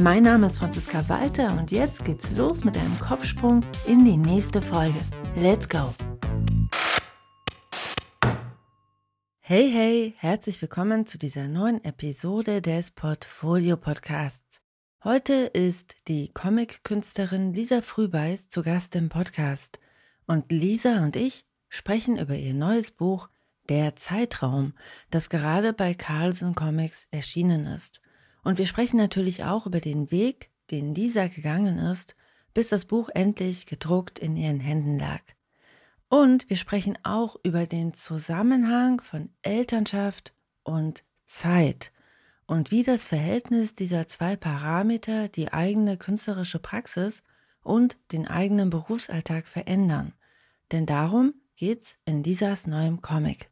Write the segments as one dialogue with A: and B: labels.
A: Mein Name ist Franziska Walter und jetzt geht's los mit einem Kopfsprung in die nächste Folge. Let's go! Hey, hey, herzlich willkommen zu dieser neuen Episode des Portfolio Podcasts. Heute ist die Comic-Künstlerin Lisa Frühbeiß zu Gast im Podcast und Lisa und ich sprechen über ihr neues Buch Der Zeitraum, das gerade bei Carlsen Comics erschienen ist. Und wir sprechen natürlich auch über den Weg, den Lisa gegangen ist, bis das Buch endlich gedruckt in ihren Händen lag. Und wir sprechen auch über den Zusammenhang von Elternschaft und Zeit und wie das Verhältnis dieser zwei Parameter die eigene künstlerische Praxis und den eigenen Berufsalltag verändern. Denn darum geht's in Lisas neuem Comic.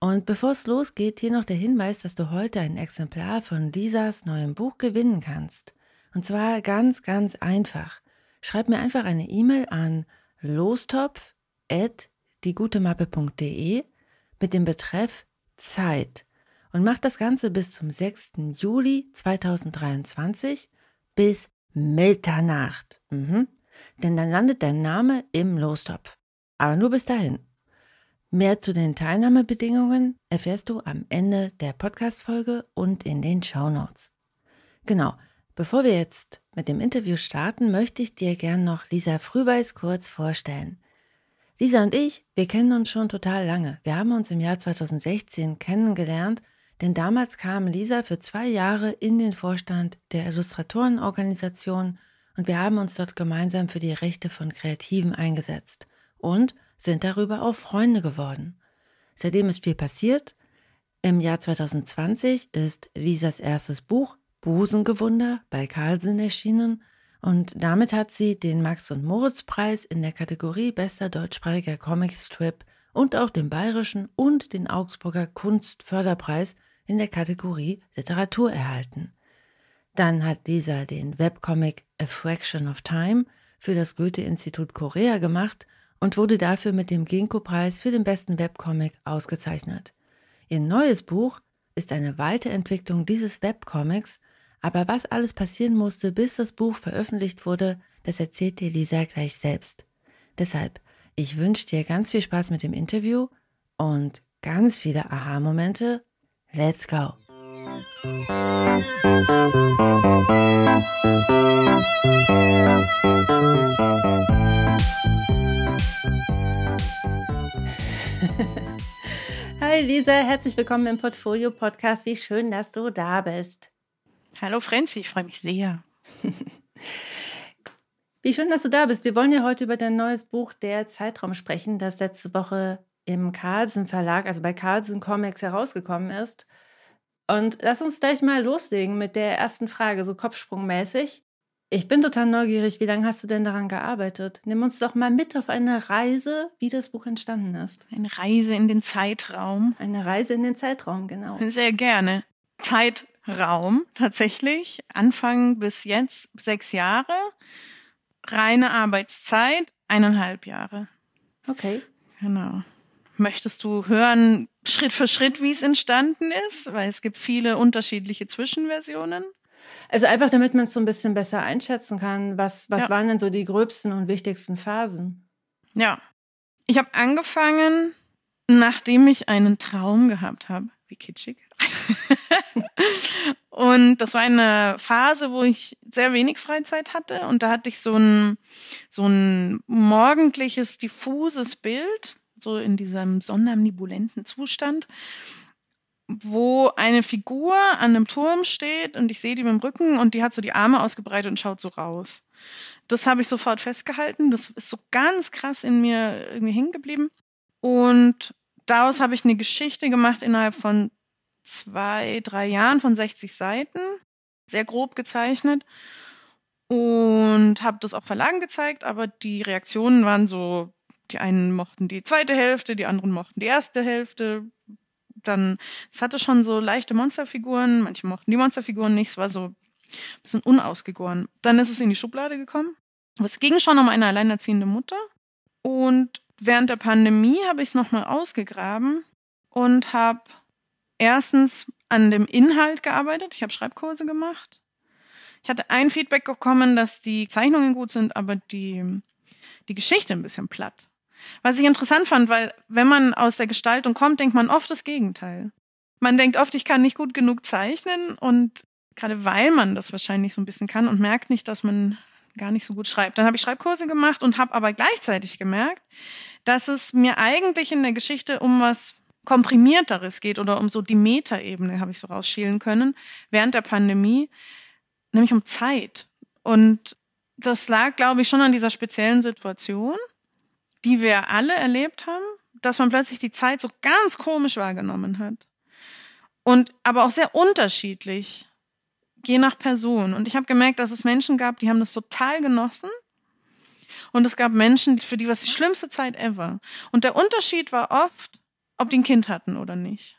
A: Und bevor es losgeht, hier noch der Hinweis, dass du heute ein Exemplar von Lisas neuem Buch gewinnen kannst. Und zwar ganz, ganz einfach. Schreib mir einfach eine E-Mail an lostopf at diegutemappe.de mit dem Betreff Zeit und mach das Ganze bis zum 6. Juli 2023 bis Mitternacht. Mhm. Denn dann landet dein Name im Lostopf. Aber nur bis dahin. Mehr zu den Teilnahmebedingungen erfährst du am Ende der Podcast-Folge und in den Show Notes. Genau, bevor wir jetzt mit dem Interview starten, möchte ich dir gern noch Lisa Frühbeiß kurz vorstellen. Lisa und ich, wir kennen uns schon total lange. Wir haben uns im Jahr 2016 kennengelernt, denn damals kam Lisa für zwei Jahre in den Vorstand der Illustratorenorganisation und wir haben uns dort gemeinsam für die Rechte von Kreativen eingesetzt und sind darüber auch Freunde geworden. Seitdem ist viel passiert. Im Jahr 2020 ist Lisas erstes Buch Busengewunder bei Carlsen erschienen und damit hat sie den Max- und Moritz-Preis in der Kategorie Bester deutschsprachiger Comicstrip und auch den Bayerischen und den Augsburger Kunstförderpreis in der Kategorie Literatur erhalten. Dann hat Lisa den Webcomic A Fraction of Time für das Goethe-Institut Korea gemacht und wurde dafür mit dem Ginkgo-Preis für den besten Webcomic ausgezeichnet. Ihr neues Buch ist eine Weiterentwicklung dieses Webcomics aber was alles passieren musste, bis das Buch veröffentlicht wurde, das erzählt dir Lisa gleich selbst. Deshalb, ich wünsche dir ganz viel Spaß mit dem Interview und ganz viele Aha-Momente. Let's go! Hi Lisa, herzlich willkommen im Portfolio Podcast. Wie schön, dass du da bist.
B: Hallo Franzi, ich freue mich sehr.
A: Wie schön, dass du da bist. Wir wollen ja heute über dein neues Buch Der Zeitraum sprechen, das letzte Woche im Carlsen Verlag, also bei Carlsen Comics herausgekommen ist. Und lass uns gleich mal loslegen mit der ersten Frage, so kopfsprungmäßig. Ich bin total neugierig, wie lange hast du denn daran gearbeitet? Nimm uns doch mal mit auf eine Reise, wie das Buch entstanden ist.
B: Eine Reise in den Zeitraum.
A: Eine Reise in den Zeitraum, genau.
B: Sehr gerne. Zeit Raum tatsächlich. Anfang bis jetzt sechs Jahre. Reine Arbeitszeit eineinhalb Jahre.
A: Okay.
B: Genau. Möchtest du hören, Schritt für Schritt, wie es entstanden ist? Weil es gibt viele unterschiedliche Zwischenversionen.
A: Also einfach, damit man es so ein bisschen besser einschätzen kann, was, was ja. waren denn so die gröbsten und wichtigsten Phasen?
B: Ja. Ich habe angefangen, nachdem ich einen Traum gehabt habe. Wie kitschig. und das war eine Phase, wo ich sehr wenig Freizeit hatte und da hatte ich so ein, so ein morgendliches, diffuses Bild, so in diesem somnambulenten Zustand, wo eine Figur an einem Turm steht und ich sehe die mit dem Rücken und die hat so die Arme ausgebreitet und schaut so raus. Das habe ich sofort festgehalten. Das ist so ganz krass in mir irgendwie hängen geblieben. Und daraus habe ich eine Geschichte gemacht innerhalb von zwei, drei Jahren von 60 Seiten, sehr grob gezeichnet. und habe das auch Verlagen gezeigt, aber die Reaktionen waren so, die einen mochten die zweite Hälfte, die anderen mochten die erste Hälfte. Dann, es hatte schon so leichte Monsterfiguren, manche mochten die Monsterfiguren nicht, es war so ein bisschen unausgegoren. Dann ist es in die Schublade gekommen. Es ging schon um eine alleinerziehende Mutter. Und während der Pandemie habe ich es nochmal ausgegraben und habe erstens an dem Inhalt gearbeitet. Ich habe Schreibkurse gemacht. Ich hatte ein Feedback bekommen, dass die Zeichnungen gut sind, aber die, die Geschichte ein bisschen platt. Was ich interessant fand, weil wenn man aus der Gestaltung kommt, denkt man oft das Gegenteil. Man denkt oft, ich kann nicht gut genug zeichnen und gerade weil man das wahrscheinlich so ein bisschen kann und merkt nicht, dass man gar nicht so gut schreibt. Dann habe ich Schreibkurse gemacht und habe aber gleichzeitig gemerkt, dass es mir eigentlich in der Geschichte um was komprimierteres geht oder um so die Metaebene habe ich so rausschälen können während der Pandemie, nämlich um Zeit. Und das lag, glaube ich, schon an dieser speziellen Situation, die wir alle erlebt haben, dass man plötzlich die Zeit so ganz komisch wahrgenommen hat. Und aber auch sehr unterschiedlich, je nach Person. Und ich habe gemerkt, dass es Menschen gab, die haben das total genossen. Und es gab Menschen, für die war es die schlimmste Zeit ever. Und der Unterschied war oft, ob die ein Kind hatten oder nicht.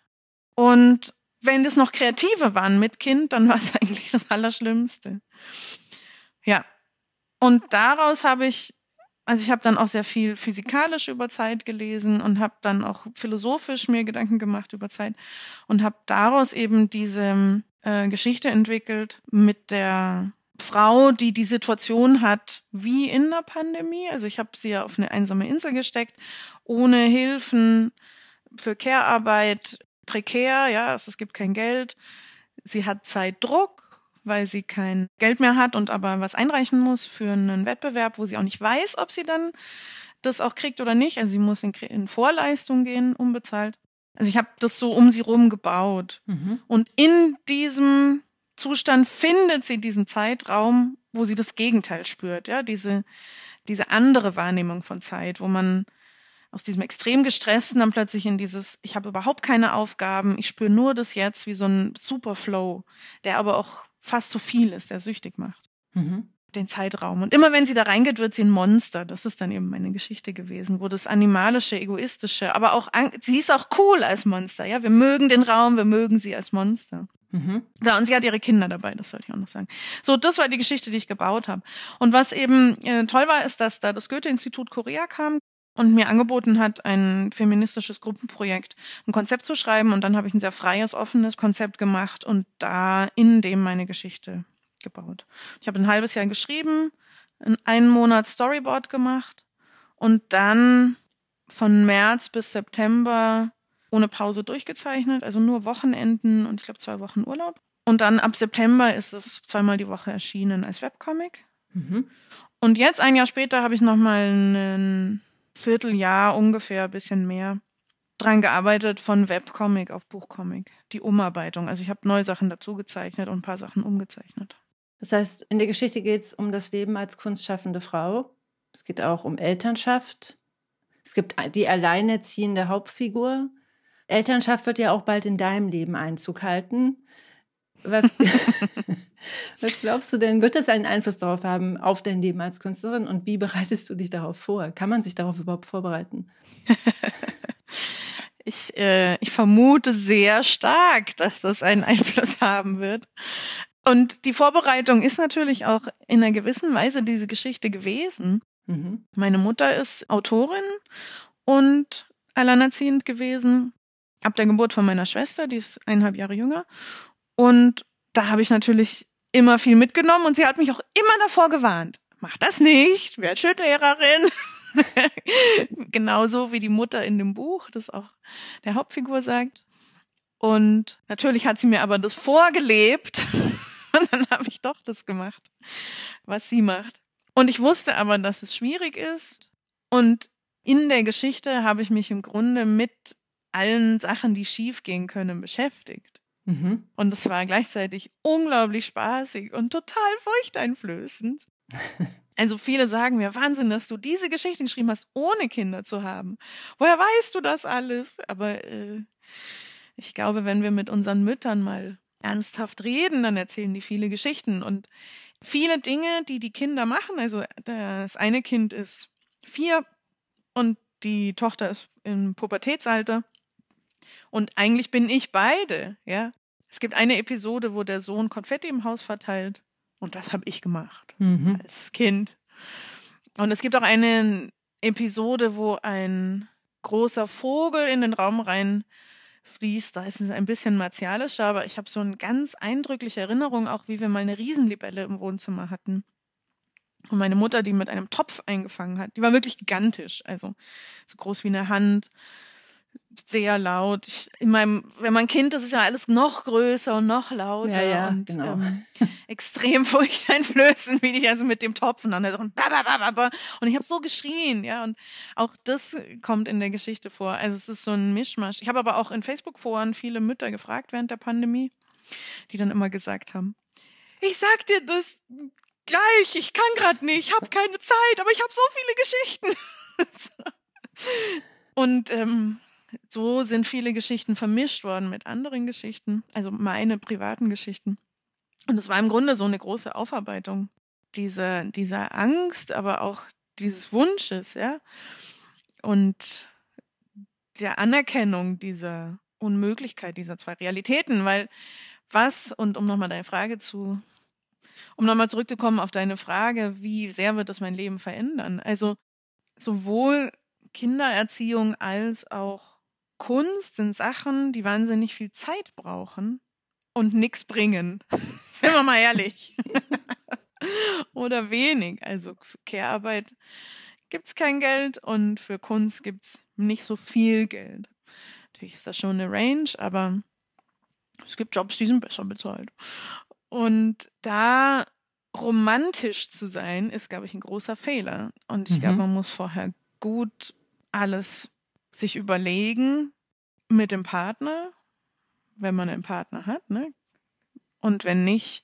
B: Und wenn das noch Kreative waren mit Kind, dann war es eigentlich das Allerschlimmste. Ja. Und daraus habe ich, also ich habe dann auch sehr viel physikalisch über Zeit gelesen und habe dann auch philosophisch mir Gedanken gemacht über Zeit und habe daraus eben diese äh, Geschichte entwickelt mit der Frau, die die Situation hat wie in der Pandemie. Also ich habe sie ja auf eine einsame Insel gesteckt, ohne Hilfen für Care-Arbeit, prekär, ja, es, es gibt kein Geld. Sie hat Zeitdruck, weil sie kein Geld mehr hat und aber was einreichen muss für einen Wettbewerb, wo sie auch nicht weiß, ob sie dann das auch kriegt oder nicht. Also sie muss in, in Vorleistung gehen, unbezahlt. Also ich habe das so um sie rum gebaut. Mhm. Und in diesem Zustand findet sie diesen Zeitraum, wo sie das Gegenteil spürt, ja, diese, diese andere Wahrnehmung von Zeit, wo man aus diesem extrem gestressten dann plötzlich in dieses, ich habe überhaupt keine Aufgaben, ich spüre nur das jetzt wie so ein Superflow, der aber auch fast zu so viel ist, der süchtig macht. Mhm. Den Zeitraum. Und immer wenn sie da reingeht, wird sie ein Monster. Das ist dann eben meine Geschichte gewesen, wo das animalische, egoistische, aber auch, sie ist auch cool als Monster. Ja, wir mögen den Raum, wir mögen sie als Monster. Mhm. Da, und sie hat ihre Kinder dabei, das sollte ich auch noch sagen. So, das war die Geschichte, die ich gebaut habe. Und was eben äh, toll war, ist, dass da das Goethe-Institut Korea kam und mir angeboten hat, ein feministisches Gruppenprojekt, ein Konzept zu schreiben. Und dann habe ich ein sehr freies, offenes Konzept gemacht und da in dem meine Geschichte gebaut. Ich habe ein halbes Jahr geschrieben, einen Monat Storyboard gemacht und dann von März bis September ohne Pause durchgezeichnet, also nur Wochenenden und ich glaube zwei Wochen Urlaub. Und dann ab September ist es zweimal die Woche erschienen als Webcomic. Mhm. Und jetzt ein Jahr später habe ich nochmal einen Vierteljahr ungefähr, ein bisschen mehr, dran gearbeitet von Webcomic auf Buchcomic. Die Umarbeitung. Also ich habe neue Sachen dazu gezeichnet und ein paar Sachen umgezeichnet.
A: Das heißt, in der Geschichte geht es um das Leben als kunstschaffende Frau. Es geht auch um Elternschaft. Es gibt die alleinerziehende Hauptfigur. Elternschaft wird ja auch bald in deinem Leben Einzug halten. Was, was glaubst du denn, wird das einen Einfluss darauf haben, auf dein Leben als Künstlerin und wie bereitest du dich darauf vor? Kann man sich darauf überhaupt vorbereiten?
B: ich, äh, ich vermute sehr stark, dass das einen Einfluss haben wird. Und die Vorbereitung ist natürlich auch in einer gewissen Weise diese Geschichte gewesen. Mhm. Meine Mutter ist Autorin und alleinerziehend gewesen ab der Geburt von meiner Schwester, die ist eineinhalb Jahre jünger. Und da habe ich natürlich immer viel mitgenommen und sie hat mich auch immer davor gewarnt. Mach das nicht, werd Schullehrerin. Genauso wie die Mutter in dem Buch, das auch der Hauptfigur sagt. Und natürlich hat sie mir aber das vorgelebt. Und dann habe ich doch das gemacht, was sie macht. Und ich wusste aber, dass es schwierig ist. Und in der Geschichte habe ich mich im Grunde mit allen Sachen, die schiefgehen können, beschäftigt. Mhm. Und es war gleichzeitig unglaublich spaßig und total furchteinflößend. Also viele sagen mir, Wahnsinn, dass du diese Geschichte geschrieben hast, ohne Kinder zu haben. Woher weißt du das alles? Aber äh, ich glaube, wenn wir mit unseren Müttern mal ernsthaft reden, dann erzählen die viele Geschichten. Und viele Dinge, die die Kinder machen. Also das eine Kind ist vier und die Tochter ist im Pubertätsalter. Und eigentlich bin ich beide, ja. Es gibt eine Episode, wo der Sohn Konfetti im Haus verteilt. Und das habe ich gemacht mhm. als Kind. Und es gibt auch eine Episode, wo ein großer Vogel in den Raum rein fließt. Da ist es ein bisschen martialischer, aber ich habe so eine ganz eindrückliche Erinnerung, auch wie wir mal eine Riesenlibelle im Wohnzimmer hatten. Und meine Mutter, die mit einem Topf eingefangen hat, die war wirklich gigantisch, also so groß wie eine Hand sehr laut. Ich, in meinem, wenn man Kind ist, ist ja alles noch größer und noch lauter
A: ja, ja,
B: und
A: genau.
B: ähm, extrem furchteinflößend, wie ich also mit dem Topf und dann so und, und ich habe so geschrien, ja und auch das kommt in der Geschichte vor. Also es ist so ein Mischmasch. Ich habe aber auch in Facebook-Foren viele Mütter gefragt während der Pandemie, die dann immer gesagt haben: Ich sag dir das gleich, ich kann gerade nicht, ich habe keine Zeit, aber ich habe so viele Geschichten. und ähm, so sind viele Geschichten vermischt worden mit anderen Geschichten, also meine privaten Geschichten. Und es war im Grunde so eine große Aufarbeitung dieser, dieser Angst, aber auch dieses Wunsches, ja. Und der Anerkennung dieser Unmöglichkeit dieser zwei Realitäten, weil was, und um nochmal deine Frage zu, um nochmal zurückzukommen auf deine Frage, wie sehr wird das mein Leben verändern? Also sowohl Kindererziehung als auch Kunst sind Sachen, die wahnsinnig viel Zeit brauchen und nichts bringen. Sind wir mal ehrlich. Oder wenig. Also für Care-Arbeit gibt es kein Geld und für Kunst gibt es nicht so viel Geld. Natürlich ist das schon eine Range, aber es gibt Jobs, die sind besser bezahlt. Und da romantisch zu sein, ist, glaube ich, ein großer Fehler. Und ich mhm. glaube, man muss vorher gut alles sich überlegen mit dem Partner, wenn man einen Partner hat, ne? Und wenn nicht,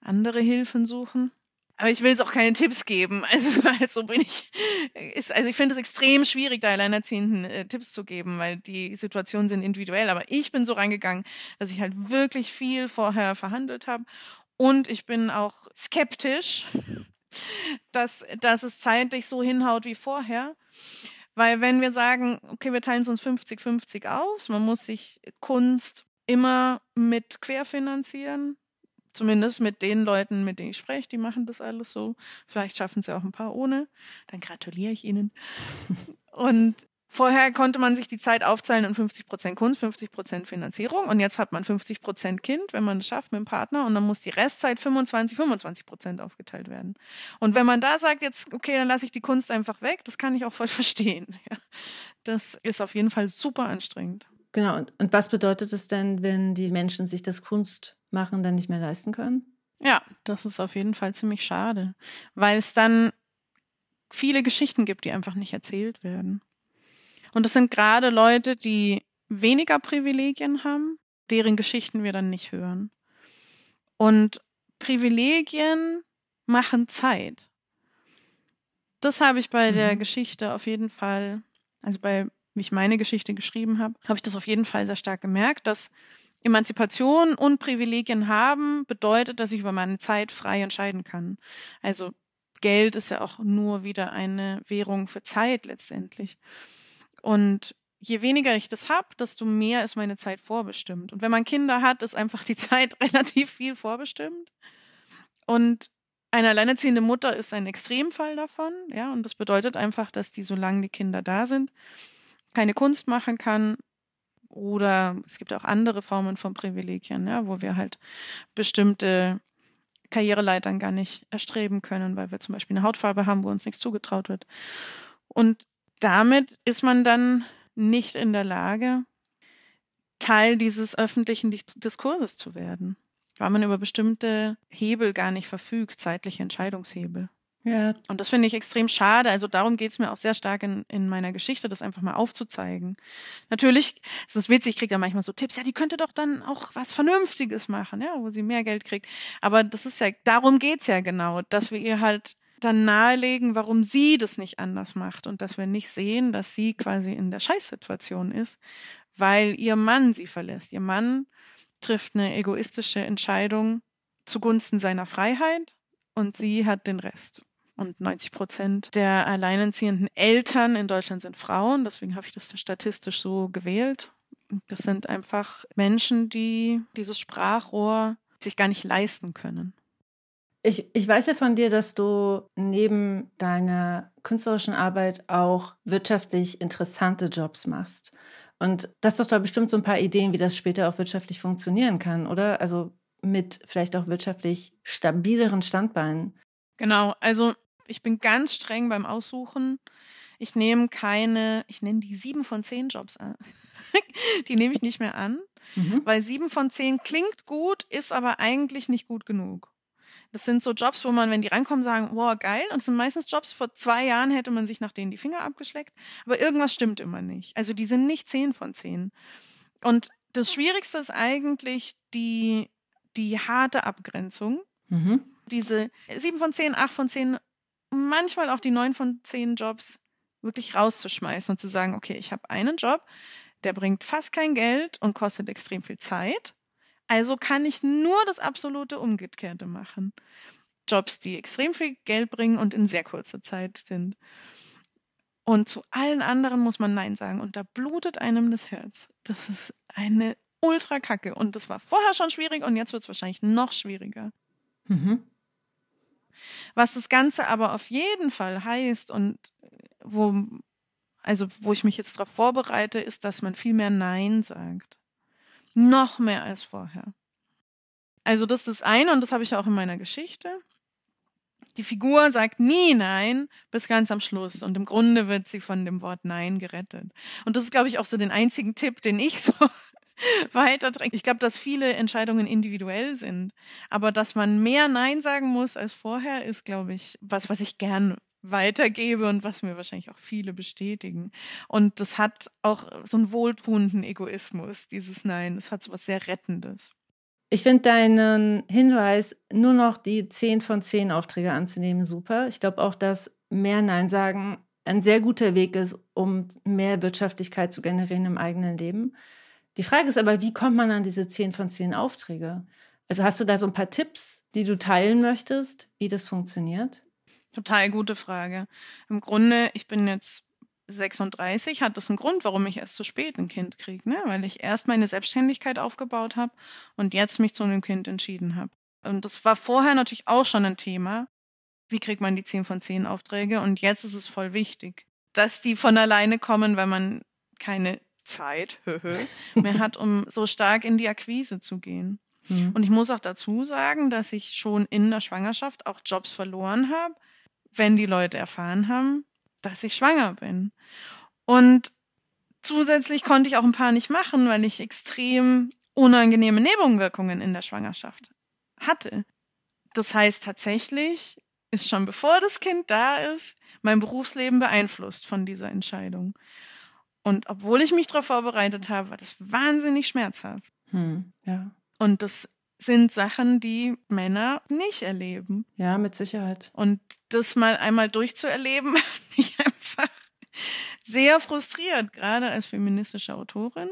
B: andere Hilfen suchen. Aber ich will jetzt auch keine Tipps geben. Also, so bin ich. Ist, also ich finde es extrem schwierig, da Alleinerziehenden äh, Tipps zu geben, weil die Situationen sind individuell. Aber ich bin so reingegangen, dass ich halt wirklich viel vorher verhandelt habe. Und ich bin auch skeptisch, dass, dass es zeitlich so hinhaut wie vorher. Weil wenn wir sagen, okay, wir teilen es uns 50-50 aus, man muss sich Kunst immer mit querfinanzieren. Zumindest mit den Leuten, mit denen ich spreche, die machen das alles so. Vielleicht schaffen sie auch ein paar ohne. Dann gratuliere ich ihnen. Und Vorher konnte man sich die Zeit aufzahlen in 50 Prozent Kunst, 50 Prozent Finanzierung und jetzt hat man 50 Prozent Kind, wenn man es schafft mit dem Partner und dann muss die Restzeit 25, 25 Prozent aufgeteilt werden. Und wenn man da sagt jetzt, okay, dann lasse ich die Kunst einfach weg, das kann ich auch voll verstehen. Ja. Das ist auf jeden Fall super anstrengend.
A: Genau. Und, und was bedeutet es denn, wenn die Menschen sich das Kunstmachen dann nicht mehr leisten können?
B: Ja, das ist auf jeden Fall ziemlich schade, weil es dann viele Geschichten gibt, die einfach nicht erzählt werden. Und das sind gerade Leute, die weniger Privilegien haben, deren Geschichten wir dann nicht hören. Und Privilegien machen Zeit. Das habe ich bei mhm. der Geschichte auf jeden Fall, also bei, wie ich meine Geschichte geschrieben habe, habe ich das auf jeden Fall sehr stark gemerkt, dass Emanzipation und Privilegien haben bedeutet, dass ich über meine Zeit frei entscheiden kann. Also Geld ist ja auch nur wieder eine Währung für Zeit letztendlich. Und je weniger ich das habe, desto mehr ist meine Zeit vorbestimmt. Und wenn man Kinder hat, ist einfach die Zeit relativ viel vorbestimmt. Und eine alleinerziehende Mutter ist ein Extremfall davon, ja, und das bedeutet einfach, dass die, solange die Kinder da sind, keine Kunst machen kann. Oder es gibt auch andere Formen von Privilegien, ja, wo wir halt bestimmte Karriereleitern gar nicht erstreben können, weil wir zum Beispiel eine Hautfarbe haben, wo uns nichts zugetraut wird. Und damit ist man dann nicht in der Lage, Teil dieses öffentlichen Diskurses zu werden, weil man über bestimmte Hebel gar nicht verfügt, zeitliche Entscheidungshebel.
A: Ja.
B: Und das finde ich extrem schade. Also darum geht es mir auch sehr stark in, in meiner Geschichte, das einfach mal aufzuzeigen. Natürlich, es ist witzig, ich kriege ja manchmal so Tipps, ja, die könnte doch dann auch was Vernünftiges machen, ja, wo sie mehr Geld kriegt. Aber das ist ja, darum geht's ja genau, dass wir ihr halt dann nahelegen, warum sie das nicht anders macht und dass wir nicht sehen, dass sie quasi in der Scheißsituation ist, weil ihr Mann sie verlässt. Ihr Mann trifft eine egoistische Entscheidung zugunsten seiner Freiheit und sie hat den Rest. Und 90 Prozent der alleinerziehenden Eltern in Deutschland sind Frauen. Deswegen habe ich das statistisch so gewählt. Das sind einfach Menschen, die dieses Sprachrohr sich gar nicht leisten können.
A: Ich, ich weiß ja von dir, dass du neben deiner künstlerischen Arbeit auch wirtschaftlich interessante Jobs machst. Und das ist doch da bestimmt so ein paar Ideen, wie das später auch wirtschaftlich funktionieren kann, oder? Also mit vielleicht auch wirtschaftlich stabileren Standbeinen.
B: Genau, also ich bin ganz streng beim Aussuchen. Ich nehme keine, ich nenne die sieben von zehn Jobs an. die nehme ich nicht mehr an, mhm. weil sieben von zehn klingt gut, ist aber eigentlich nicht gut genug. Das sind so Jobs, wo man, wenn die reinkommen, sagen, wow, geil. Und es sind meistens Jobs, vor zwei Jahren hätte man sich nach denen die Finger abgeschleckt. Aber irgendwas stimmt immer nicht. Also die sind nicht zehn von zehn. Und das Schwierigste ist eigentlich die, die harte Abgrenzung. Mhm. Diese sieben von zehn, acht von zehn manchmal auch die neun von zehn Jobs wirklich rauszuschmeißen und zu sagen, okay, ich habe einen Job, der bringt fast kein Geld und kostet extrem viel Zeit. Also kann ich nur das absolute Umgekehrte machen. Jobs, die extrem viel Geld bringen und in sehr kurzer Zeit sind. Und zu allen anderen muss man Nein sagen. Und da blutet einem das Herz. Das ist eine Ultra-Kacke. Und das war vorher schon schwierig und jetzt wird es wahrscheinlich noch schwieriger. Mhm. Was das Ganze aber auf jeden Fall heißt und wo, also wo ich mich jetzt darauf vorbereite, ist, dass man viel mehr Nein sagt. Noch mehr als vorher. Also das ist das eine und das habe ich auch in meiner Geschichte. Die Figur sagt nie Nein bis ganz am Schluss und im Grunde wird sie von dem Wort Nein gerettet. Und das ist, glaube ich, auch so den einzigen Tipp, den ich so weiterdrängt. Ich glaube, dass viele Entscheidungen individuell sind. Aber dass man mehr Nein sagen muss als vorher, ist, glaube ich, was, was ich gern weitergebe und was mir wahrscheinlich auch viele bestätigen. Und das hat auch so einen wohltuenden Egoismus, dieses Nein. Es hat so was sehr Rettendes.
A: Ich finde deinen Hinweis, nur noch die 10 von 10 Aufträge anzunehmen, super. Ich glaube auch, dass mehr Nein sagen ein sehr guter Weg ist, um mehr Wirtschaftlichkeit zu generieren im eigenen Leben. Die Frage ist aber, wie kommt man an diese 10 von 10 Aufträge? Also hast du da so ein paar Tipps, die du teilen möchtest, wie das funktioniert?
B: Total gute Frage. Im Grunde, ich bin jetzt 36, hat das einen Grund, warum ich erst zu spät ein Kind kriege, ne? weil ich erst meine Selbstständigkeit aufgebaut habe und jetzt mich zu einem Kind entschieden habe. Und das war vorher natürlich auch schon ein Thema. Wie kriegt man die 10 von 10 Aufträge? Und jetzt ist es voll wichtig, dass die von alleine kommen, weil man keine Zeit mehr hat, um so stark in die Akquise zu gehen. Mhm. Und ich muss auch dazu sagen, dass ich schon in der Schwangerschaft auch Jobs verloren habe, wenn die Leute erfahren haben, dass ich schwanger bin. Und zusätzlich konnte ich auch ein paar nicht machen, weil ich extrem unangenehme Nebenwirkungen in der Schwangerschaft hatte. Das heißt tatsächlich ist schon bevor das Kind da ist, mein Berufsleben beeinflusst von dieser Entscheidung. Und obwohl ich mich darauf vorbereitet habe, war das wahnsinnig schmerzhaft. Hm, ja. Und das sind Sachen, die Männer nicht erleben.
A: Ja, mit Sicherheit.
B: Und das mal einmal durchzuerleben, hat mich einfach sehr frustriert, gerade als feministische Autorin.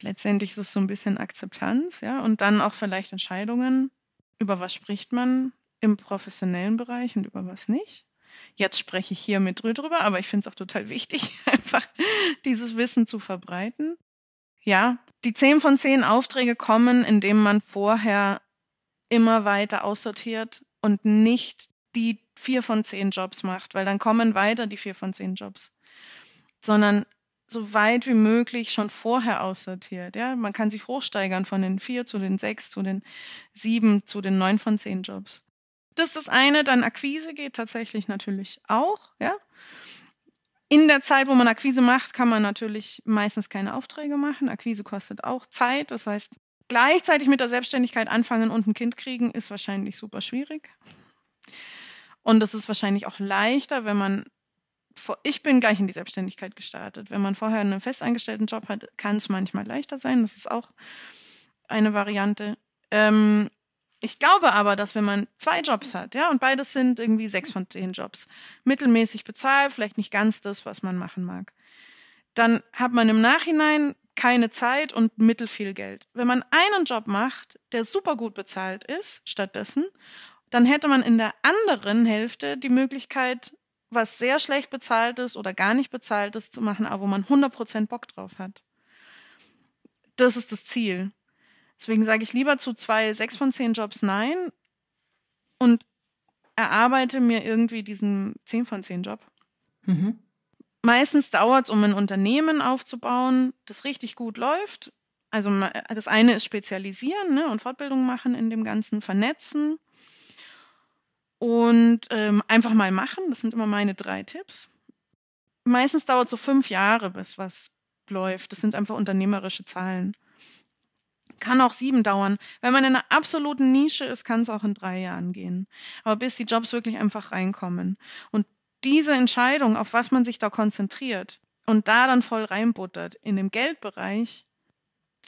B: Letztendlich ist es so ein bisschen Akzeptanz, ja, und dann auch vielleicht Entscheidungen, über was spricht man im professionellen Bereich und über was nicht. Jetzt spreche ich hier mit drüber, aber ich finde es auch total wichtig, einfach dieses Wissen zu verbreiten. Ja, die zehn von zehn Aufträge kommen, indem man vorher immer weiter aussortiert und nicht die vier von zehn Jobs macht, weil dann kommen weiter die vier von zehn Jobs, sondern so weit wie möglich schon vorher aussortiert. Ja, man kann sich hochsteigern von den vier zu den sechs, zu den sieben, zu den neun von zehn Jobs. Das ist das eine. Dann Akquise geht tatsächlich natürlich auch, ja. In der Zeit, wo man Akquise macht, kann man natürlich meistens keine Aufträge machen. Akquise kostet auch Zeit. Das heißt, gleichzeitig mit der Selbstständigkeit anfangen und ein Kind kriegen, ist wahrscheinlich super schwierig. Und es ist wahrscheinlich auch leichter, wenn man ich bin gleich in die Selbstständigkeit gestartet. Wenn man vorher einen festangestellten Job hat, kann es manchmal leichter sein. Das ist auch eine Variante. Ähm, ich glaube aber, dass wenn man zwei Jobs hat, ja, und beides sind irgendwie sechs von zehn Jobs, mittelmäßig bezahlt, vielleicht nicht ganz das, was man machen mag, dann hat man im Nachhinein keine Zeit und mittel viel Geld. Wenn man einen Job macht, der super gut bezahlt ist, stattdessen, dann hätte man in der anderen Hälfte die Möglichkeit, was sehr schlecht bezahlt ist oder gar nicht bezahlt ist, zu machen, aber wo man 100% Bock drauf hat. Das ist das Ziel. Deswegen sage ich lieber zu zwei sechs von zehn Jobs nein und erarbeite mir irgendwie diesen zehn von zehn Job. Mhm. Meistens dauert es, um ein Unternehmen aufzubauen, das richtig gut läuft. Also das eine ist Spezialisieren ne, und Fortbildung machen in dem ganzen Vernetzen und ähm, einfach mal machen. Das sind immer meine drei Tipps. Meistens dauert es so fünf Jahre, bis was läuft. Das sind einfach unternehmerische Zahlen. Kann auch sieben dauern. Wenn man in einer absoluten Nische ist, kann es auch in drei Jahren gehen. Aber bis die Jobs wirklich einfach reinkommen. Und diese Entscheidung, auf was man sich da konzentriert und da dann voll reinbuttert in dem Geldbereich,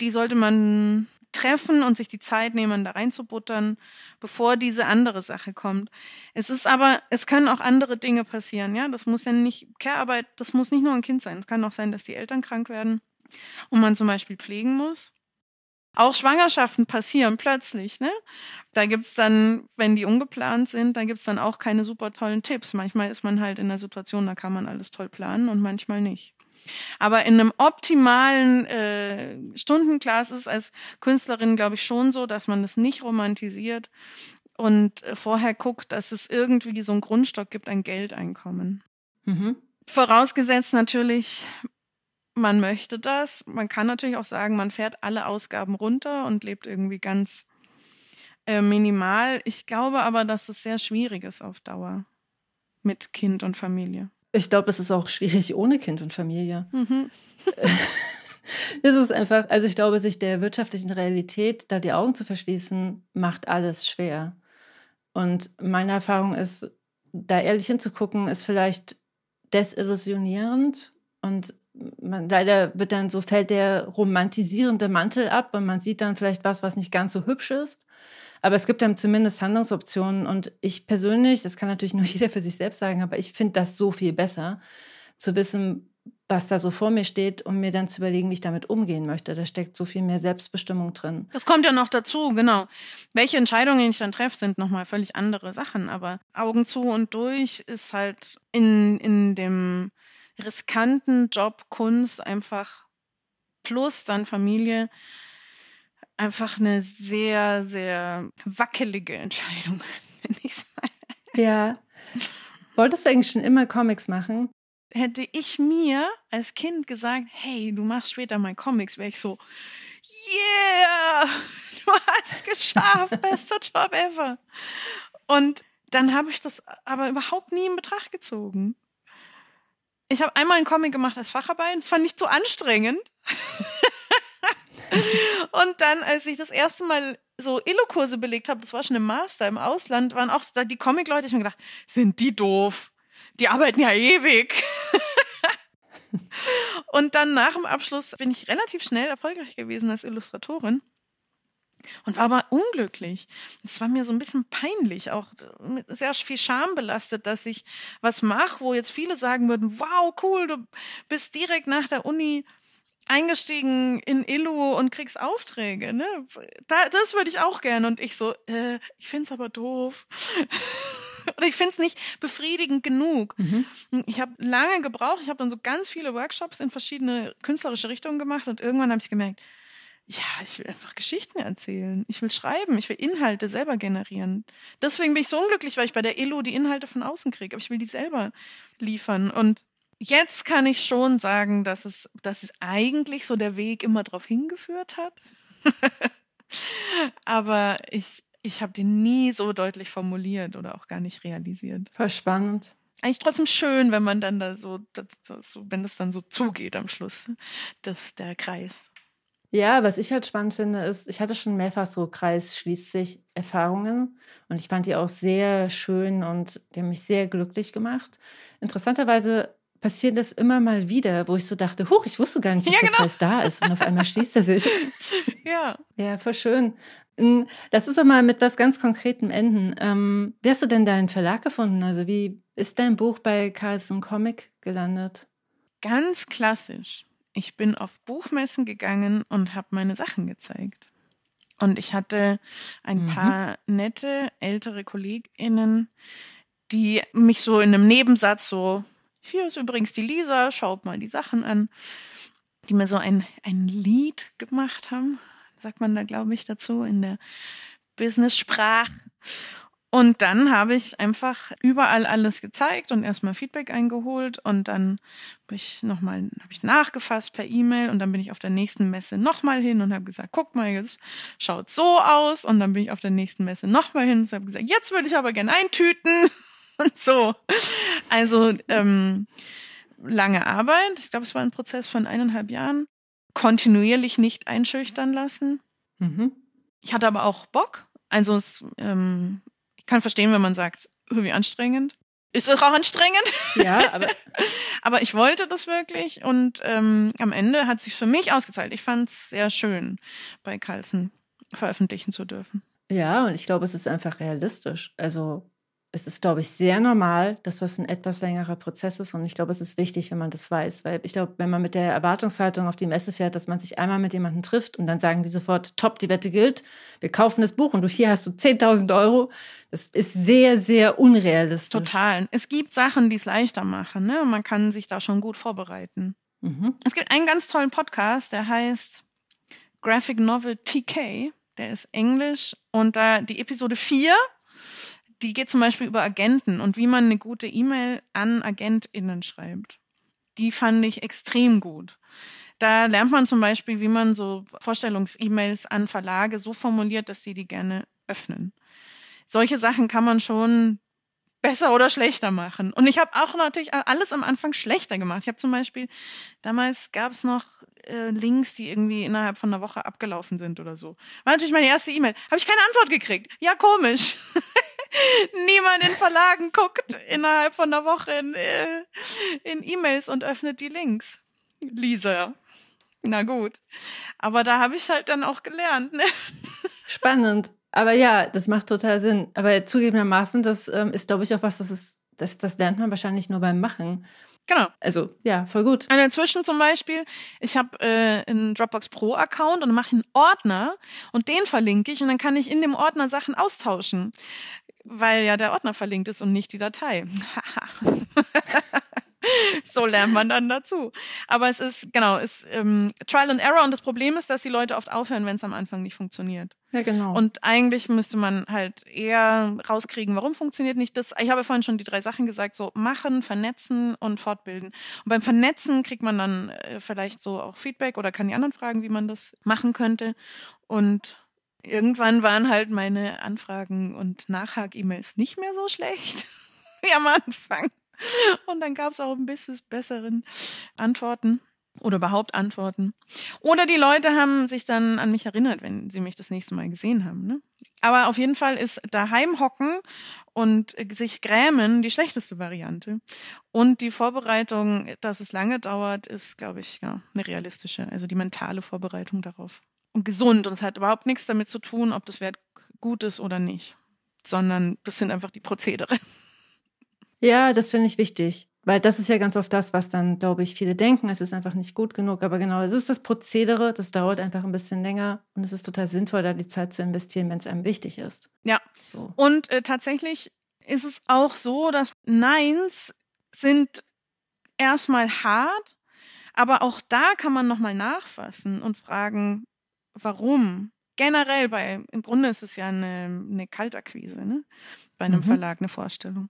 B: die sollte man treffen und sich die Zeit nehmen, da reinzubuttern, bevor diese andere Sache kommt. Es ist aber, es können auch andere Dinge passieren, ja. Das muss ja nicht, Care-Arbeit, das muss nicht nur ein Kind sein. Es kann auch sein, dass die Eltern krank werden und man zum Beispiel pflegen muss. Auch Schwangerschaften passieren plötzlich, ne? Da gibt's dann, wenn die ungeplant sind, da gibt's dann auch keine super tollen Tipps. Manchmal ist man halt in der Situation, da kann man alles toll planen und manchmal nicht. Aber in einem optimalen äh, Stundenclass ist als Künstlerin, glaube ich, schon so, dass man das nicht romantisiert und äh, vorher guckt, dass es irgendwie so einen Grundstock gibt, ein Geldeinkommen. Mhm. Vorausgesetzt natürlich, man möchte das. Man kann natürlich auch sagen, man fährt alle Ausgaben runter und lebt irgendwie ganz äh, minimal. Ich glaube aber, dass es sehr schwierig ist auf Dauer mit Kind und Familie.
C: Ich glaube, es ist auch schwierig ohne Kind und Familie. Mhm. es ist einfach, also ich glaube, sich der wirtschaftlichen Realität da die Augen zu verschließen, macht alles schwer. Und meine Erfahrung ist, da ehrlich hinzugucken, ist vielleicht desillusionierend und man, leider wird dann so, fällt der romantisierende Mantel ab und man sieht dann vielleicht was, was nicht ganz so hübsch ist. Aber es gibt dann zumindest Handlungsoptionen und ich persönlich, das kann natürlich nur jeder für sich selbst sagen, aber ich finde das so viel besser, zu wissen, was da so vor mir steht, um mir dann zu überlegen, wie ich damit umgehen möchte. Da steckt so viel mehr Selbstbestimmung drin.
B: Das kommt ja noch dazu, genau. Welche Entscheidungen ich dann treffe, sind nochmal völlig andere Sachen. Aber Augen zu und durch ist halt in, in dem riskanten Job Kunst einfach plus dann Familie einfach eine sehr, sehr wackelige Entscheidung, wenn ich es mal.
C: Ja. Wolltest du eigentlich schon immer Comics machen?
B: Hätte ich mir als Kind gesagt, hey, du machst später mal Comics, wäre ich so, yeah, du hast geschafft, bester Job ever. Und dann habe ich das aber überhaupt nie in Betracht gezogen. Ich habe einmal einen Comic gemacht als Facharbeit, das fand ich zu anstrengend. und dann, als ich das erste Mal so Illo-Kurse belegt habe, das war schon im Master im Ausland, waren auch da die Comic-Leute, ich habe gedacht, sind die doof? Die arbeiten ja ewig. und dann nach dem Abschluss bin ich relativ schnell erfolgreich gewesen als Illustratorin und war aber unglücklich. Es war mir so ein bisschen peinlich, auch mit sehr viel Scham belastet, dass ich was mache, wo jetzt viele sagen würden, wow, cool, du bist direkt nach der Uni eingestiegen in Illu und kriegst Aufträge, ne? Da, das würde ich auch gerne. Und ich so, äh, ich find's aber doof. Oder ich find's nicht befriedigend genug. Mhm. Ich habe lange gebraucht. Ich habe dann so ganz viele Workshops in verschiedene künstlerische Richtungen gemacht und irgendwann habe ich gemerkt, ja, ich will einfach Geschichten erzählen. Ich will schreiben. Ich will Inhalte selber generieren. Deswegen bin ich so unglücklich, weil ich bei der Illu die Inhalte von außen kriege. Aber ich will die selber liefern. Und jetzt kann ich schon sagen, dass es, dass es eigentlich so der Weg immer darauf hingeführt hat. Aber ich, ich habe den nie so deutlich formuliert oder auch gar nicht realisiert.
C: Voll spannend.
B: Eigentlich trotzdem schön, wenn man dann da so, das, so wenn das dann so zugeht am Schluss, dass der Kreis.
C: Ja, was ich halt spannend finde, ist, ich hatte schon mehrfach so Kreis schließt sich Erfahrungen und ich fand die auch sehr schön und die haben mich sehr glücklich gemacht. Interessanterweise passiert das immer mal wieder, wo ich so dachte, huch, ich wusste gar nicht, dass ja, genau. der Kreis da ist und auf einmal schließt er sich.
B: Ja.
C: Ja, voll schön. Hm, lass uns doch mal mit was ganz Konkretem enden. Ähm, wie hast du denn deinen Verlag gefunden? Also wie ist dein Buch bei Carlson Comic gelandet?
B: Ganz klassisch. Ich bin auf Buchmessen gegangen und habe meine Sachen gezeigt. Und ich hatte ein
C: Mhm.
B: paar nette ältere KollegInnen, die mich so in einem Nebensatz so, hier ist übrigens die Lisa, schaut mal die Sachen an, die mir so ein, ein Lied gemacht haben, sagt man da, glaube ich, dazu in der Business-Sprache. Und dann habe ich einfach überall alles gezeigt und erstmal Feedback eingeholt und dann habe ich nochmal, habe ich nachgefasst per E-Mail und dann bin ich auf der nächsten Messe nochmal hin und habe gesagt, guck mal, jetzt schaut so aus und dann bin ich auf der nächsten Messe nochmal hin und habe gesagt, jetzt würde ich aber gerne eintüten und so. Also ähm, lange Arbeit, ich glaube, es war ein Prozess von eineinhalb Jahren, kontinuierlich nicht einschüchtern lassen.
C: Mhm.
B: Ich hatte aber auch Bock. Also es, ähm, kann verstehen, wenn man sagt, "Oh, wie anstrengend. Ist es auch anstrengend,
C: Ja, aber
B: aber ich wollte das wirklich und ähm, am Ende hat sich für mich ausgezahlt. Ich fand es sehr schön, bei Carlsen veröffentlichen zu dürfen.
C: Ja, und ich glaube, es ist einfach realistisch. Also es ist, glaube ich, sehr normal, dass das ein etwas längerer Prozess ist. Und ich glaube, es ist wichtig, wenn man das weiß. Weil ich glaube, wenn man mit der Erwartungshaltung auf die Messe fährt, dass man sich einmal mit jemandem trifft und dann sagen die sofort, top, die Wette gilt, wir kaufen das Buch und du hier hast du 10.000 Euro. Das ist sehr, sehr unrealistisch.
B: Total. Es gibt Sachen, die es leichter machen. Ne? Man kann sich da schon gut vorbereiten.
C: Mhm.
B: Es gibt einen ganz tollen Podcast, der heißt Graphic Novel TK. Der ist Englisch und da die Episode 4, die geht zum Beispiel über Agenten und wie man eine gute E-Mail an AgentInnen schreibt. Die fand ich extrem gut. Da lernt man zum Beispiel, wie man so Vorstellungs-E-Mails an Verlage so formuliert, dass sie die gerne öffnen. Solche Sachen kann man schon besser oder schlechter machen. Und ich habe auch natürlich alles am Anfang schlechter gemacht. Ich habe zum Beispiel, damals gab es noch äh, Links, die irgendwie innerhalb von einer Woche abgelaufen sind oder so. War natürlich meine erste E-Mail. Habe ich keine Antwort gekriegt. Ja, komisch. Niemand in Verlagen guckt innerhalb von einer Woche in, äh, in E-Mails und öffnet die Links. Lisa. Na gut. Aber da habe ich halt dann auch gelernt. Ne?
C: Spannend. Aber ja, das macht total Sinn. Aber zugegebenermaßen, das ähm, ist, glaube ich, auch was, das ist, das, das lernt man wahrscheinlich nur beim Machen.
B: Genau.
C: Also, ja, voll gut.
B: Und inzwischen zum Beispiel, ich habe äh, einen Dropbox Pro Account und mache einen Ordner und den verlinke ich und dann kann ich in dem Ordner Sachen austauschen, weil ja der Ordner verlinkt ist und nicht die Datei. so lernt man dann dazu. Aber es ist, genau, es ähm, Trial and Error und das Problem ist, dass die Leute oft aufhören, wenn es am Anfang nicht funktioniert.
C: Ja, genau.
B: Und eigentlich müsste man halt eher rauskriegen, warum funktioniert nicht das. Ich habe vorhin schon die drei Sachen gesagt, so machen, vernetzen und fortbilden. Und beim Vernetzen kriegt man dann äh, vielleicht so auch Feedback oder kann die anderen fragen, wie man das machen könnte. Und irgendwann waren halt meine Anfragen und Nachhak-E-Mails nicht mehr so schlecht wie am Anfang. Und dann gab es auch ein bisschen besseren Antworten oder überhaupt Antworten. Oder die Leute haben sich dann an mich erinnert, wenn sie mich das nächste Mal gesehen haben. Ne? Aber auf jeden Fall ist daheim hocken und sich grämen die schlechteste Variante. Und die Vorbereitung, dass es lange dauert, ist, glaube ich, ja, eine realistische. Also die mentale Vorbereitung darauf. Und gesund. Und es hat überhaupt nichts damit zu tun, ob das Wert gut ist oder nicht. Sondern das sind einfach die Prozedere.
C: Ja, das finde ich wichtig. Weil das ist ja ganz oft das, was dann, glaube ich, viele denken, es ist einfach nicht gut genug. Aber genau, es ist das Prozedere, das dauert einfach ein bisschen länger und es ist total sinnvoll, da die Zeit zu investieren, wenn es einem wichtig ist.
B: Ja.
C: So.
B: Und äh, tatsächlich ist es auch so, dass Neins sind erstmal hart, aber auch da kann man nochmal nachfassen und fragen, warum? Generell bei, im Grunde ist es ja eine, eine Kaltakquise, ne? Bei einem
C: Mhm.
B: Verlag, eine Vorstellung.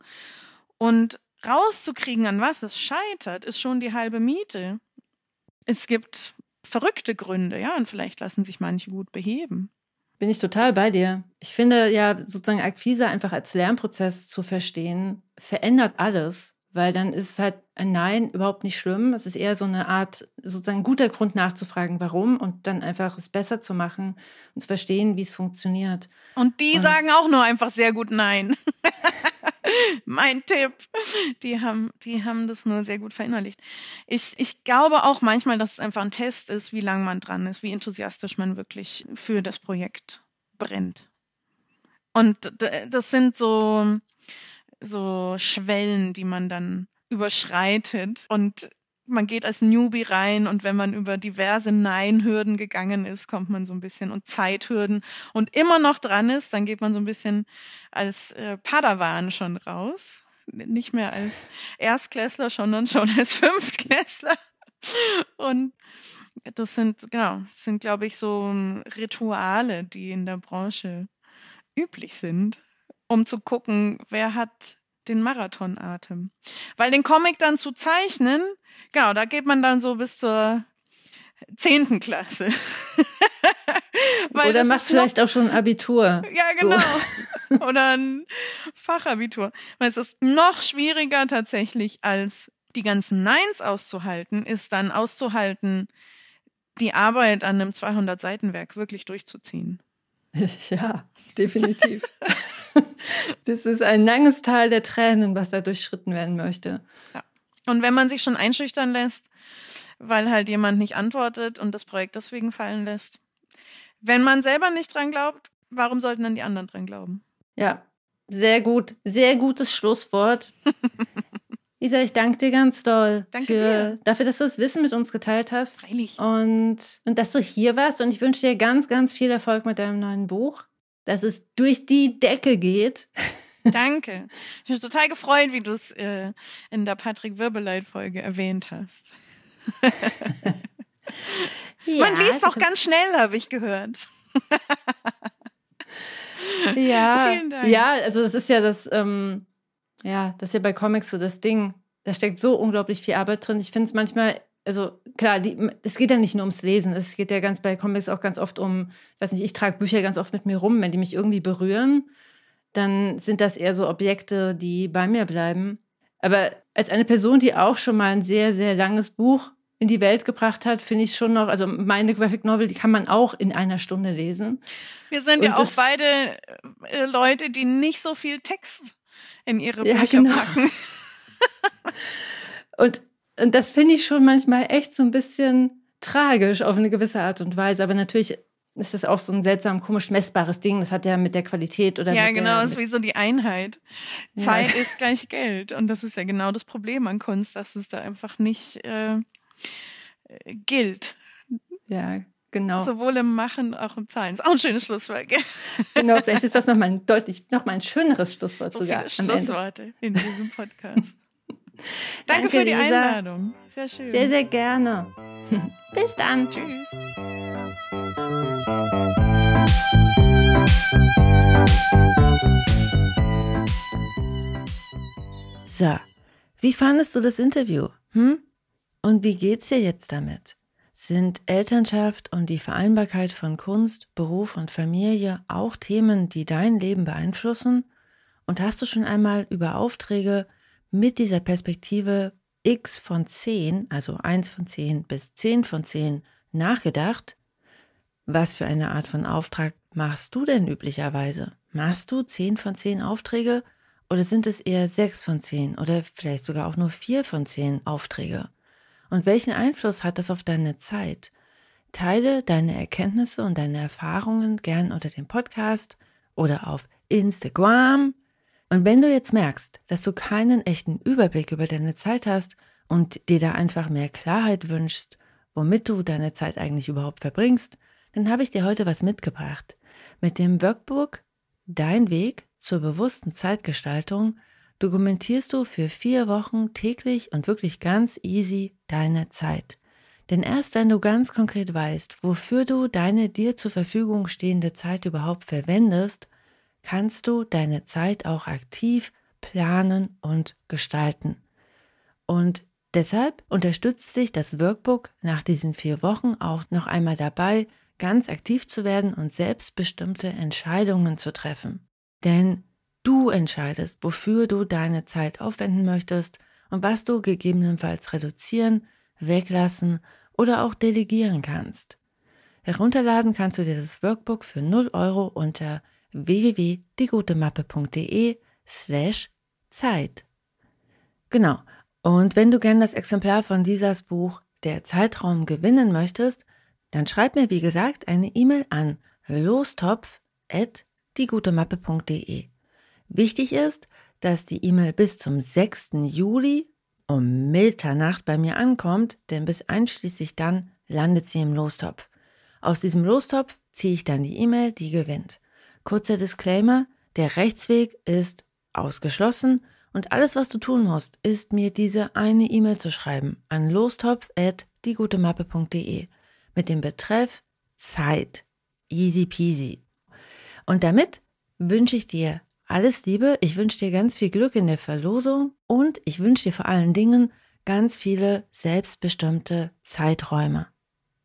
B: Und rauszukriegen, an was es scheitert, ist schon die halbe Miete. Es gibt verrückte Gründe, ja, und vielleicht lassen sich manche gut beheben.
C: Bin ich total bei dir. Ich finde ja sozusagen Akquise einfach als Lernprozess zu verstehen, verändert alles, weil dann ist halt ein Nein überhaupt nicht schlimm. Es ist eher so eine Art, sozusagen ein guter Grund nachzufragen, warum und dann einfach es besser zu machen und zu verstehen, wie es funktioniert.
B: Und die
C: Und-
B: sagen auch nur einfach sehr gut Nein. mein Tipp. Die haben, die haben das nur sehr gut verinnerlicht. Ich, ich glaube auch manchmal, dass es einfach ein Test ist, wie lang man dran ist, wie enthusiastisch man wirklich für das Projekt brennt. Und das sind so, so Schwellen, die man dann überschreitet. Und man geht als Newbie rein und wenn man über diverse Nein-Hürden gegangen ist, kommt man so ein bisschen und Zeithürden und immer noch dran ist, dann geht man so ein bisschen als äh, Padawan schon raus. Nicht mehr als Erstklässler, sondern schon als Fünftklässler. Und das sind, genau, das sind, glaube ich, so Rituale, die in der Branche üblich sind, um zu gucken, wer hat den Marathonatem. Weil den Comic dann zu zeichnen, genau, da geht man dann so bis zur zehnten Klasse.
A: Oder machst vielleicht auch schon Abitur.
B: Ja, genau. So. Oder ein Fachabitur. Weil es ist noch schwieriger tatsächlich als die ganzen Neins auszuhalten, ist dann auszuhalten, die Arbeit an einem 200-Seiten-Werk wirklich durchzuziehen.
A: Ja, definitiv. das ist ein langes Tal der Tränen, was da durchschritten werden möchte.
B: Ja. Und wenn man sich schon einschüchtern lässt, weil halt jemand nicht antwortet und das Projekt deswegen fallen lässt, wenn man selber nicht dran glaubt, warum sollten dann die anderen dran glauben?
A: Ja, sehr gut, sehr gutes Schlusswort. Isa, ich danke dir ganz doll
B: danke
A: für,
B: dir.
A: dafür, dass du das Wissen mit uns geteilt hast.
B: Freilich.
A: Und, und dass du hier warst. Und ich wünsche dir ganz, ganz viel Erfolg mit deinem neuen Buch, dass es durch die Decke geht.
B: Danke. Ich bin total gefreut, wie du es äh, in der Patrick Wirbeleit-Folge erwähnt hast. ja, Man liest auch ganz schnell, habe ich gehört.
A: ja,
B: Vielen Dank.
A: ja, also das ist ja das, ähm, ja, das ist ja bei Comics so das Ding. Da steckt so unglaublich viel Arbeit drin. Ich finde es manchmal, also klar, die, es geht ja nicht nur ums Lesen. Es geht ja ganz bei Comics auch ganz oft um, ich weiß nicht, ich trage Bücher ganz oft mit mir rum. Wenn die mich irgendwie berühren, dann sind das eher so Objekte, die bei mir bleiben. Aber als eine Person, die auch schon mal ein sehr, sehr langes Buch in die Welt gebracht hat, finde ich schon noch, also meine Graphic Novel, die kann man auch in einer Stunde lesen.
B: Wir sind Und ja auch beide äh, Leute, die nicht so viel Text in ihre
A: ja,
B: Bücher
A: genau.
B: packen.
A: und, und das finde ich schon manchmal echt so ein bisschen tragisch auf eine gewisse Art und Weise. Aber natürlich ist das auch so ein seltsam komisch messbares Ding. Das hat ja mit der Qualität oder
B: ja genau,
A: der,
B: ist wie so die Einheit.
A: Ja.
B: Zeit ist gleich Geld und das ist ja genau das Problem an Kunst, dass es da einfach nicht äh, gilt.
A: Ja, genau.
B: Sowohl im Machen als auch im Zahlen. Ist auch ein schönes Schlusswort. Gell?
A: Genau, vielleicht ist das nochmal ein deutlich, nochmal ein schöneres Schlusswort
B: so
A: sogar.
B: viele. Schlussworte in diesem Podcast. Danke,
A: Danke,
B: für die
A: Lisa.
B: Einladung. Sehr schön.
A: Sehr, sehr gerne. Bis dann.
B: Tschüss.
A: So, wie fandest du das Interview? Hm? Und wie geht's dir jetzt damit? Sind Elternschaft und die Vereinbarkeit von Kunst, Beruf und Familie auch Themen, die dein Leben beeinflussen? Und hast du schon einmal über Aufträge mit dieser Perspektive X von 10, also 1 von 10 bis 10 von 10, nachgedacht? Was für eine Art von Auftrag machst du denn üblicherweise? Machst du 10 von 10 Aufträge oder sind es eher 6 von 10 oder vielleicht sogar auch nur 4 von 10 Aufträge? Und welchen Einfluss hat das auf deine Zeit? Teile deine Erkenntnisse und deine Erfahrungen gern unter dem Podcast oder auf Instagram. Und wenn du jetzt merkst, dass du keinen echten Überblick über deine Zeit hast und dir da einfach mehr Klarheit wünschst, womit du deine Zeit eigentlich überhaupt verbringst, dann habe ich dir heute was mitgebracht. Mit dem Workbook Dein Weg zur bewussten Zeitgestaltung dokumentierst du für vier Wochen täglich und wirklich ganz easy deine Zeit. Denn erst wenn du ganz konkret weißt, wofür du deine dir zur Verfügung stehende Zeit überhaupt verwendest, kannst du deine Zeit auch aktiv planen und gestalten. Und deshalb unterstützt sich das Workbook nach diesen vier Wochen auch noch einmal dabei, ganz aktiv zu werden und selbstbestimmte Entscheidungen zu treffen. Denn du entscheidest, wofür du deine Zeit aufwenden möchtest und was du gegebenenfalls reduzieren, weglassen oder auch delegieren kannst. Herunterladen kannst du dir das Workbook für 0 Euro unter www.diegutemappe.de slash Zeit. Genau. Und wenn du gern das Exemplar von Lisas Buch Der Zeitraum gewinnen möchtest, dann schreib mir wie gesagt eine E-Mail an lostopf.diegutemappe.de. Wichtig ist, dass die E-Mail bis zum 6. Juli um Mitternacht bei mir ankommt, denn bis einschließlich dann landet sie im Lostopf. Aus diesem Lostopf ziehe ich dann die E-Mail, die gewinnt. Kurzer Disclaimer, der Rechtsweg ist ausgeschlossen und alles, was du tun musst, ist mir diese eine E-Mail zu schreiben an lostopf.diegutemappe.de mit dem Betreff Zeit. Easy peasy. Und damit wünsche ich dir alles Liebe, ich wünsche dir ganz viel Glück in der Verlosung und ich wünsche dir vor allen Dingen ganz viele selbstbestimmte Zeiträume.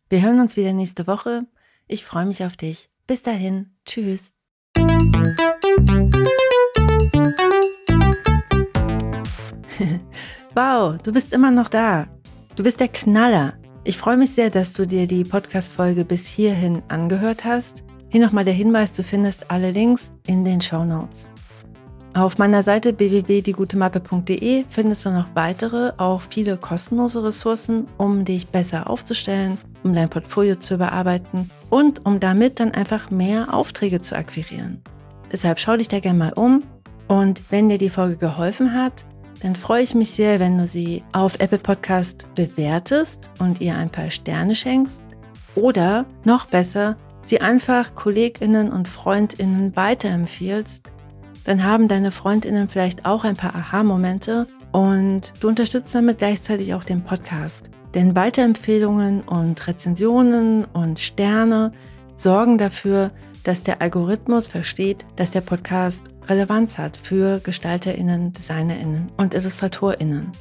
A: Wir hören uns wieder nächste Woche. Ich freue mich auf dich. Bis dahin. Tschüss. wow, du bist immer noch da. Du bist der Knaller. Ich freue mich sehr, dass du dir die Podcast-Folge bis hierhin angehört hast. Hier nochmal der Hinweis, du findest alle Links in den Show Notes. Auf meiner Seite www.diegutemappe.de findest du noch weitere, auch viele kostenlose Ressourcen, um dich besser aufzustellen, um dein Portfolio zu überarbeiten und um damit dann einfach mehr Aufträge zu akquirieren. Deshalb schau dich da gerne mal um und wenn dir die Folge geholfen hat, dann freue ich mich sehr, wenn du sie auf Apple Podcast bewertest und ihr ein paar Sterne schenkst oder noch besser, sie einfach Kolleginnen und Freundinnen weiterempfiehlst, dann haben deine Freundinnen vielleicht auch ein paar Aha-Momente und du unterstützt damit gleichzeitig auch den Podcast. Denn Weiterempfehlungen und Rezensionen und Sterne sorgen dafür, dass der Algorithmus versteht, dass der Podcast Relevanz hat für Gestalterinnen, Designerinnen und Illustratorinnen.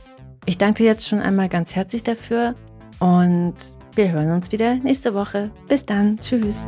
A: Ich danke dir jetzt schon einmal ganz herzlich dafür und wir hören uns wieder nächste Woche. Bis dann. Tschüss.